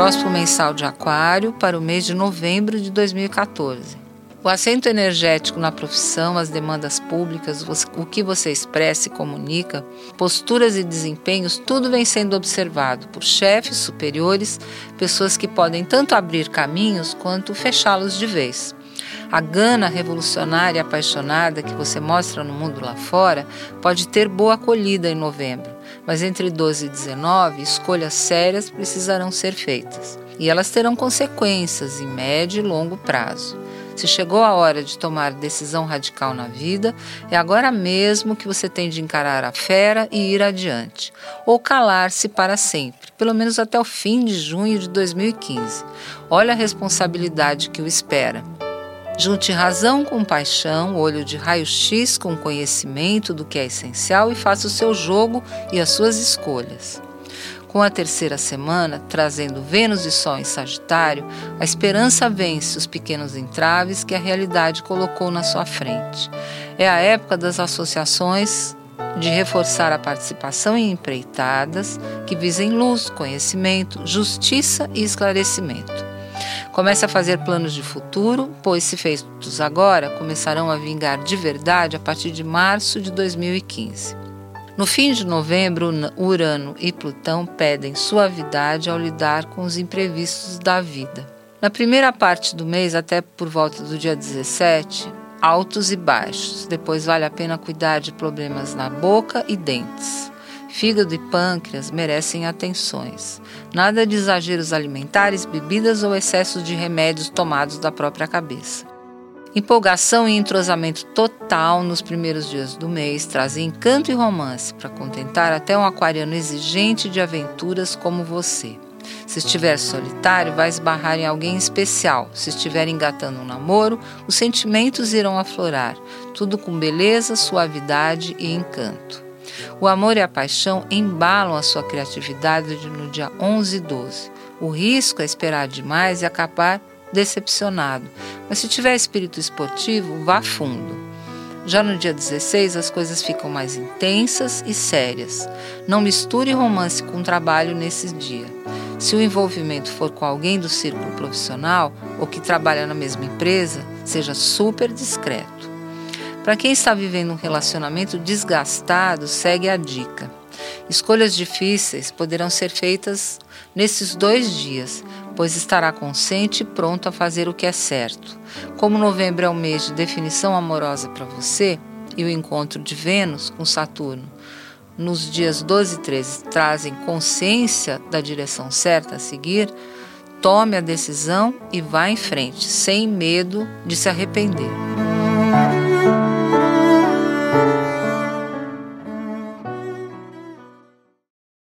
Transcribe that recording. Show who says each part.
Speaker 1: Horóscopo mensal de Aquário para o mês de novembro de 2014. O assento energético na profissão, as demandas públicas, o que você expressa e comunica, posturas e desempenhos, tudo vem sendo observado por chefes, superiores, pessoas que podem tanto abrir caminhos quanto fechá-los de vez. A gana revolucionária e apaixonada que você mostra no mundo lá fora pode ter boa acolhida em novembro, mas entre 12 e 19, escolhas sérias precisarão ser feitas. E elas terão consequências em médio e longo prazo. Se chegou a hora de tomar decisão radical na vida, é agora mesmo que você tem de encarar a fera e ir adiante, ou calar-se para sempre, pelo menos até o fim de junho de 2015. Olha a responsabilidade que o espera. Junte razão com paixão, olho de raio-x com conhecimento do que é essencial e faça o seu jogo e as suas escolhas. Com a terceira semana, trazendo Vênus e Sol em Sagitário, a esperança vence os pequenos entraves que a realidade colocou na sua frente. É a época das associações de reforçar a participação em empreitadas que visem luz, conhecimento, justiça e esclarecimento. Comece a fazer planos de futuro, pois, se feitos agora, começarão a vingar de verdade a partir de março de 2015. No fim de novembro, Urano e Plutão pedem suavidade ao lidar com os imprevistos da vida. Na primeira parte do mês, até por volta do dia 17, altos e baixos. Depois vale a pena cuidar de problemas na boca e dentes. Fígado e pâncreas merecem atenções. Nada de exageros alimentares, bebidas ou excessos de remédios tomados da própria cabeça. Empolgação e entrosamento total nos primeiros dias do mês trazem encanto e romance para contentar até um aquariano exigente de aventuras como você. Se estiver solitário, vai esbarrar em alguém especial. Se estiver engatando um namoro, os sentimentos irão aflorar, tudo com beleza, suavidade e encanto. O amor e a paixão embalam a sua criatividade no dia 11 e 12. O risco é esperar demais e acabar decepcionado. Mas se tiver espírito esportivo, vá fundo. Já no dia 16, as coisas ficam mais intensas e sérias. Não misture romance com trabalho nesse dia. Se o envolvimento for com alguém do círculo profissional ou que trabalha na mesma empresa, seja super discreto. Para quem está vivendo um relacionamento desgastado, segue a dica. Escolhas difíceis poderão ser feitas nesses dois dias, pois estará consciente e pronto a fazer o que é certo. Como novembro é um mês de definição amorosa para você e o encontro de Vênus com Saturno nos dias 12 e 13 trazem consciência da direção certa a seguir, tome a decisão e vá em frente, sem medo de se arrepender.